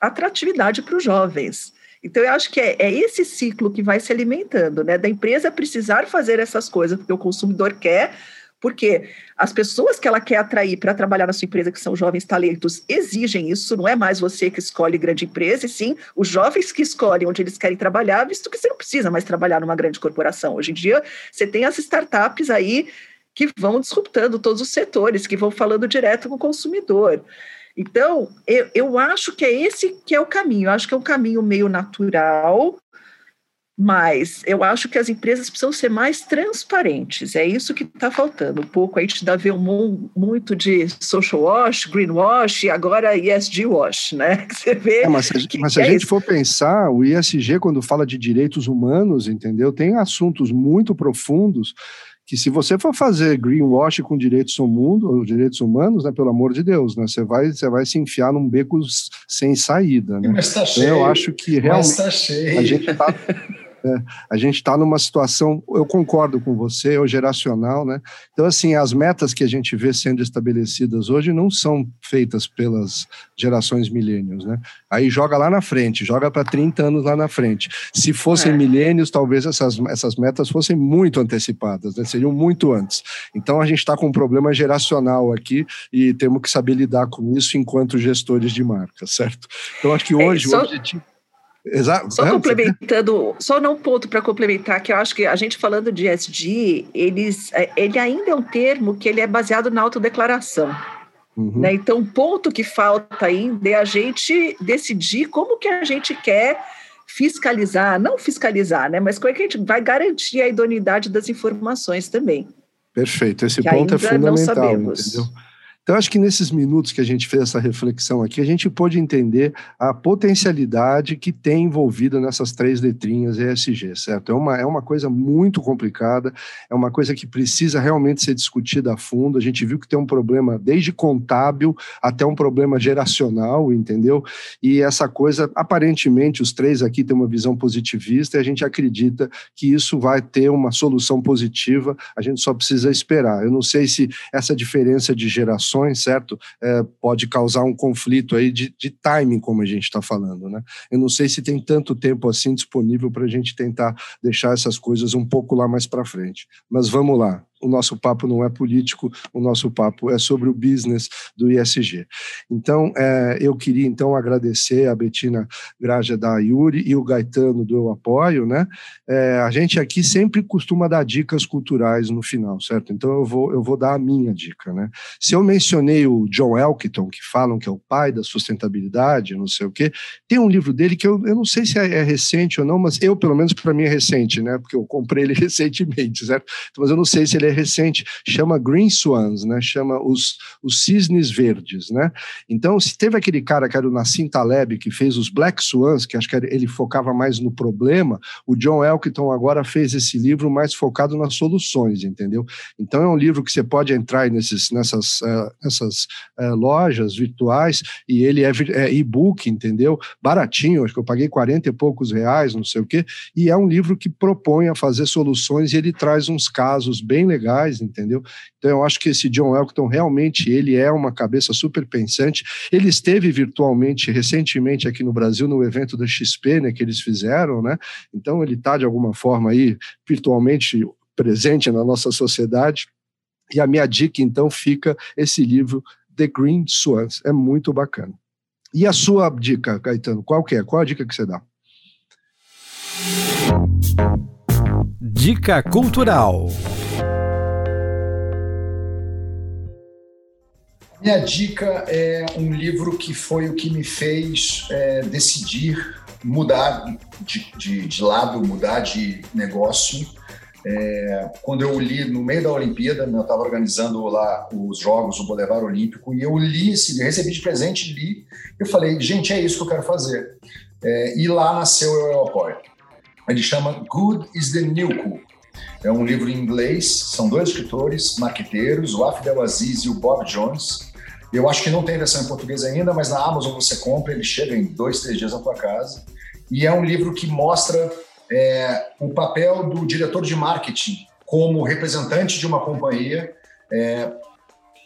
atratividade para os jovens. Então, eu acho que é, é, esse ciclo que vai se alimentando, né? Da empresa precisar fazer essas coisas, porque o consumidor quer, porque as pessoas que ela quer atrair para trabalhar na sua empresa, que são jovens talentos, exigem isso, não é mais você que escolhe grande empresa, e sim os jovens que escolhem onde eles querem trabalhar, visto que você não precisa mais trabalhar numa grande corporação. Hoje em dia, você tem as startups aí que vão disruptando todos os setores, que vão falando direto com o consumidor. Então, eu, eu acho que é esse que é o caminho. Eu acho que é um caminho meio natural, mas eu acho que as empresas precisam ser mais transparentes. É isso que está faltando. Um pouco a gente dá ver um, muito de social wash, greenwash e agora ESG wash, né? [laughs] Você vê. É, mas se, que, mas se a é gente isso. for pensar, o ISG, quando fala de direitos humanos, entendeu? Tem assuntos muito profundos que se você for fazer greenwash com direitos humanos, direitos humanos, né, pelo amor de Deus, né, você vai, você vai se enfiar num beco sem saída, né? Mas tá cheio. Então, eu acho que realmente tá a gente está [laughs] é, a gente está numa situação, eu concordo com você, é o geracional, né? Então, assim, as metas que a gente vê sendo estabelecidas hoje não são feitas pelas gerações milênios, né? Aí joga lá na frente, joga para 30 anos lá na frente. Se fossem é. milênios, talvez essas, essas metas fossem muito antecipadas, né? seriam muito antes. Então, a gente está com um problema geracional aqui e temos que saber lidar com isso enquanto gestores de marca, certo? Então, acho que é, hoje é, só... o objetivo Exato. Só é, complementando, só não um ponto para complementar, que eu acho que a gente falando de SG, eles, é, ele ainda é um termo que ele é baseado na autodeclaração. Uhum. Né? Então, o ponto que falta ainda é a gente decidir como que a gente quer fiscalizar, não fiscalizar, né? mas como é que a gente vai garantir a idoneidade das informações também. Perfeito, esse ponto é fundamental, entendeu? Então, acho que nesses minutos que a gente fez essa reflexão aqui, a gente pôde entender a potencialidade que tem envolvida nessas três letrinhas ESG, certo? É uma, é uma coisa muito complicada, é uma coisa que precisa realmente ser discutida a fundo. A gente viu que tem um problema desde contábil até um problema geracional, entendeu? E essa coisa, aparentemente, os três aqui têm uma visão positivista e a gente acredita que isso vai ter uma solução positiva, a gente só precisa esperar. Eu não sei se essa diferença de gerações, certo, é, pode causar um conflito aí de, de timing, como a gente está falando, né? Eu não sei se tem tanto tempo assim disponível para a gente tentar deixar essas coisas um pouco lá mais para frente. Mas vamos lá o nosso papo não é político, o nosso papo é sobre o business do ISG. Então, é, eu queria então agradecer a Betina Graja da Yuri e o Gaetano do Eu Apoio, né? É, a gente aqui sempre costuma dar dicas culturais no final, certo? Então eu vou, eu vou dar a minha dica, né? Se eu mencionei o John Elkington, que falam que é o pai da sustentabilidade, não sei o quê, tem um livro dele que eu, eu não sei se é, é recente ou não, mas eu, pelo menos para mim, é recente, né? Porque eu comprei ele [laughs] recentemente, certo? Mas eu não sei se ele é recente, chama Green Swans, né? Chama os, os cisnes verdes, né? Então, se teve aquele cara que era o Nassim Taleb, que fez os Black Swans, que acho que ele focava mais no problema, o John Elkington agora fez esse livro mais focado nas soluções, entendeu? Então, é um livro que você pode entrar nesses, nessas, uh, nessas uh, lojas virtuais e ele é, é e-book, entendeu? Baratinho, acho que eu paguei 40 e poucos reais, não sei o quê, e é um livro que propõe a fazer soluções e ele traz uns casos bem legais legais, entendeu? Então eu acho que esse John Elkton realmente ele é uma cabeça super pensante. Ele esteve virtualmente recentemente aqui no Brasil no evento da XP, né, que eles fizeram, né? Então ele está de alguma forma aí virtualmente presente na nossa sociedade. E a minha dica então fica esse livro The Green Swans, é muito bacana. E a sua dica, Caetano, qual que é? Qual a dica que você dá? Dica cultural. Minha dica é um livro que foi o que me fez é, decidir mudar de, de, de, lado, mudar de negócio. É, quando eu li no meio da Olimpíada, né, eu estava organizando lá os jogos, o Boulevard Olímpico, e eu li esse, recebi de presente, li, eu falei, gente, é isso que eu quero fazer. É, e lá nasceu o Eu Apoio. Ele chama Good is the New Cool. É um livro em inglês, são dois escritores, marqueteiros, o Afdel Aziz e o Bob Jones. Eu acho que não tem versão em português ainda, mas na Amazon você compra, ele chega em dois, três dias na tua casa. E é um livro que mostra é, o papel do diretor de marketing como representante de uma companhia é,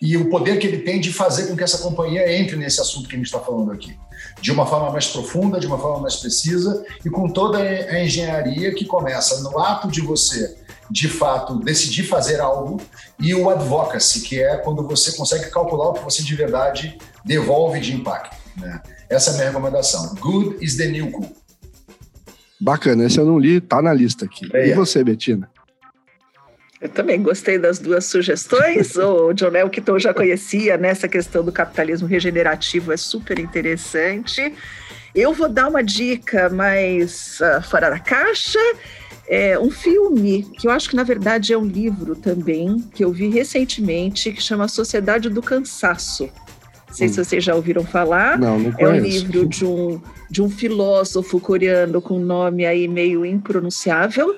e o poder que ele tem de fazer com que essa companhia entre nesse assunto que a gente está falando aqui, de uma forma mais profunda, de uma forma mais precisa e com toda a engenharia que começa no ato de você de fato decidir fazer algo, e o advocacy, que é quando você consegue calcular o que você de verdade devolve de impacto. Né? Essa é a minha recomendação. Good is the new cool. Bacana, esse eu não li, tá na lista aqui. É, e você, Betina? Eu também gostei das duas sugestões. [laughs] o John Elkton já conhecia nessa né, questão do capitalismo regenerativo, é super interessante. Eu vou dar uma dica mais uh, fora da caixa é um filme que eu acho que na verdade é um livro também que eu vi recentemente que chama Sociedade do Cansaço. Não sei hum. se vocês já ouviram falar. Não, não conheço. É um livro de um, de um filósofo coreano com um nome aí meio impronunciável,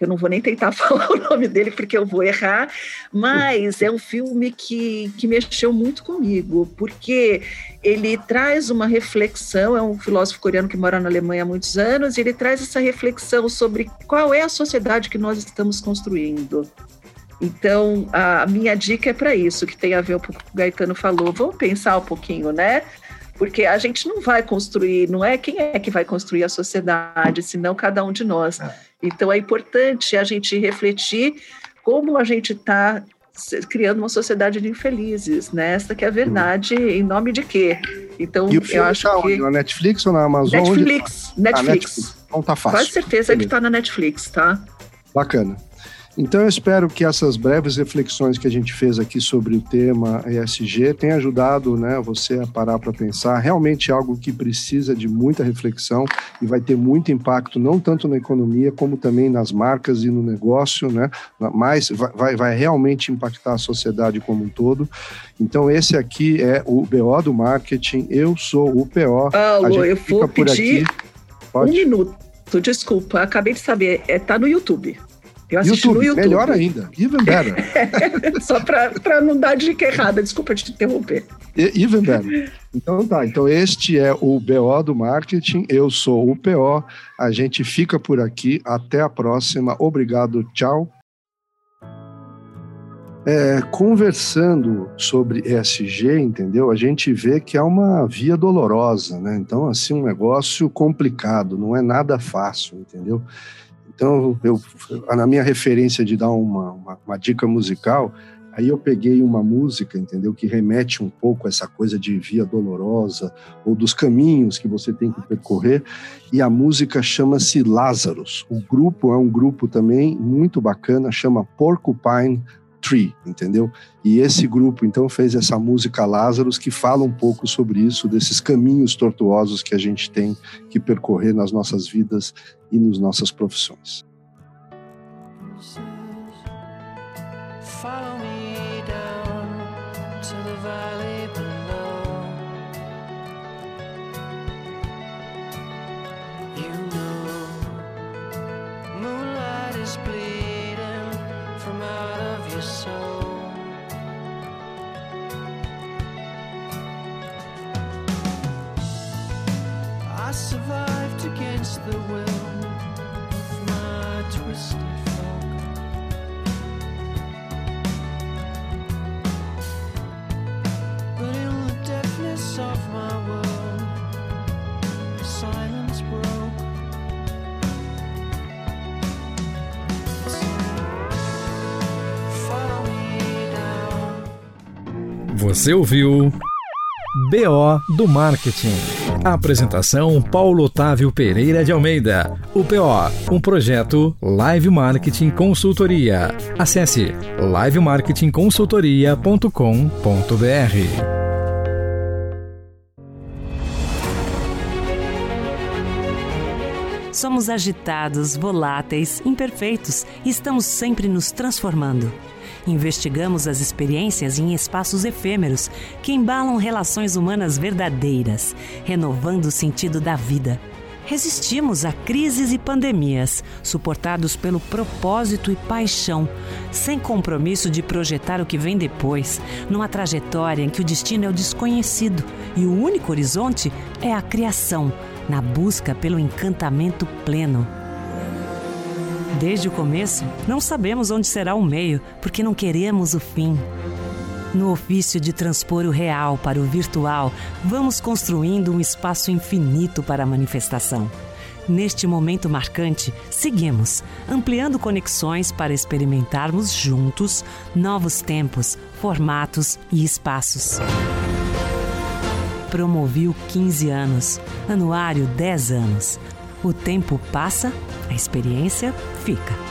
eu não vou nem tentar [laughs] falar o nome dele porque eu vou errar, mas é um filme que, que mexeu muito comigo, porque ele traz uma reflexão, é um filósofo coreano que mora na Alemanha há muitos anos, e ele traz essa reflexão sobre qual é a sociedade que nós estamos construindo. Então, a minha dica é para isso, que tem a ver com o que o Gaetano falou. Vamos pensar um pouquinho, né? Porque a gente não vai construir, não é quem é que vai construir a sociedade, senão cada um de nós. Então é importante a gente refletir como a gente está criando uma sociedade de infelizes, né? Essa que é a verdade, hum. em nome de quê? Então, eu acho tá que... Na Netflix ou na Amazon? Netflix, onde... Netflix. Ah, Netflix. Não tá fácil. Quase certeza Beleza. que está na Netflix, tá? Bacana. Então eu espero que essas breves reflexões que a gente fez aqui sobre o tema ESG tenham ajudado né, você a parar para pensar. Realmente algo que precisa de muita reflexão e vai ter muito impacto, não tanto na economia, como também nas marcas e no negócio, né? mas vai, vai realmente impactar a sociedade como um todo. Então esse aqui é o BO do marketing, eu sou o PO. Paulo, eu vou pedir um minuto, desculpa, acabei de saber, é, tá no YouTube. Eu assisti YouTube, no YouTube. Melhor ainda. Even better. [laughs] Só para não dar dica errada, desculpa te interromper. Even better. Então tá, então este é o BO do marketing, eu sou o PO, a gente fica por aqui, até a próxima, obrigado, tchau. É, conversando sobre ESG, entendeu? A gente vê que é uma via dolorosa, né? Então, assim, um negócio complicado, não é nada fácil, entendeu? Então, eu, na minha referência de dar uma, uma, uma, dica musical, aí eu peguei uma música, entendeu? Que remete um pouco a essa coisa de via dolorosa ou dos caminhos que você tem que percorrer. E a música chama-se Lazarus. O grupo é um grupo também muito bacana, chama Porcupine Tree, entendeu? E esse grupo então fez essa música Lazarus que fala um pouco sobre isso, desses caminhos tortuosos que a gente tem que percorrer nas nossas vidas e nas nossas profissões. Você ouviu BO do Marketing. Apresentação Paulo Otávio Pereira de Almeida. O PO, um projeto Live Marketing Consultoria. Acesse livemarketingconsultoria.com.br. Somos agitados, voláteis, imperfeitos e estamos sempre nos transformando. Investigamos as experiências em espaços efêmeros que embalam relações humanas verdadeiras, renovando o sentido da vida. Resistimos a crises e pandemias, suportados pelo propósito e paixão, sem compromisso de projetar o que vem depois, numa trajetória em que o destino é o desconhecido e o único horizonte é a criação, na busca pelo encantamento pleno. Desde o começo, não sabemos onde será o meio, porque não queremos o fim. No ofício de transpor o real para o virtual, vamos construindo um espaço infinito para a manifestação. Neste momento marcante, seguimos, ampliando conexões para experimentarmos juntos novos tempos, formatos e espaços. Promoviu 15 anos, anuário 10 anos o tempo passa, a experiência fica.